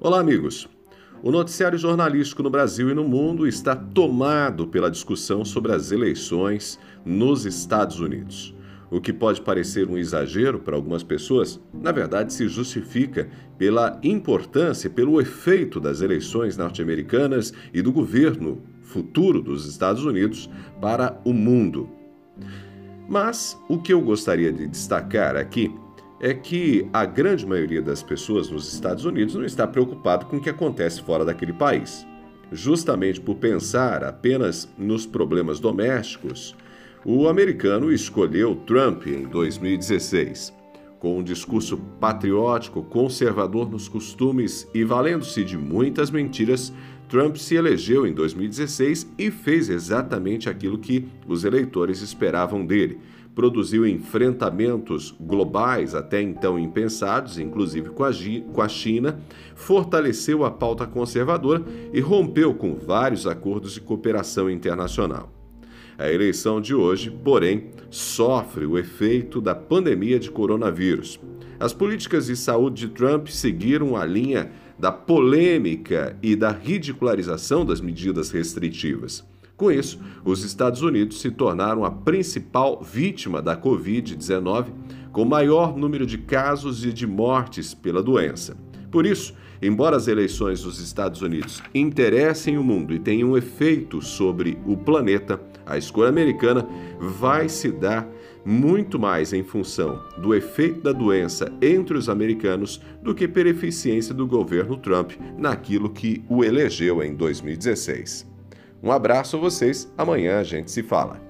Olá, amigos. O noticiário jornalístico no Brasil e no mundo está tomado pela discussão sobre as eleições nos Estados Unidos. O que pode parecer um exagero para algumas pessoas, na verdade se justifica pela importância, pelo efeito das eleições norte-americanas e do governo futuro dos Estados Unidos para o mundo. Mas o que eu gostaria de destacar aqui é que a grande maioria das pessoas nos Estados Unidos não está preocupado com o que acontece fora daquele país. Justamente por pensar apenas nos problemas domésticos, o americano escolheu Trump em 2016. Com um discurso patriótico, conservador nos costumes e valendo-se de muitas mentiras, Trump se elegeu em 2016 e fez exatamente aquilo que os eleitores esperavam dele produziu enfrentamentos globais até então impensados, inclusive com a, China, fortaleceu a pauta conservadora e rompeu com vários acordos de cooperação internacional. A eleição de hoje, porém, sofre o efeito da pandemia de coronavírus. As políticas de saúde de Trump seguiram a linha da polêmica e da ridicularização das medidas restritivas. Com isso, os Estados Unidos se tornaram a principal vítima da Covid-19, com maior número de casos e de mortes pela doença. Por isso, embora as eleições dos Estados Unidos interessem o mundo e tenham um efeito sobre o planeta, a escolha americana vai se dar muito mais em função do efeito da doença entre os americanos do que pela eficiência do governo Trump naquilo que o elegeu em 2016. Um abraço a vocês, amanhã a gente se fala.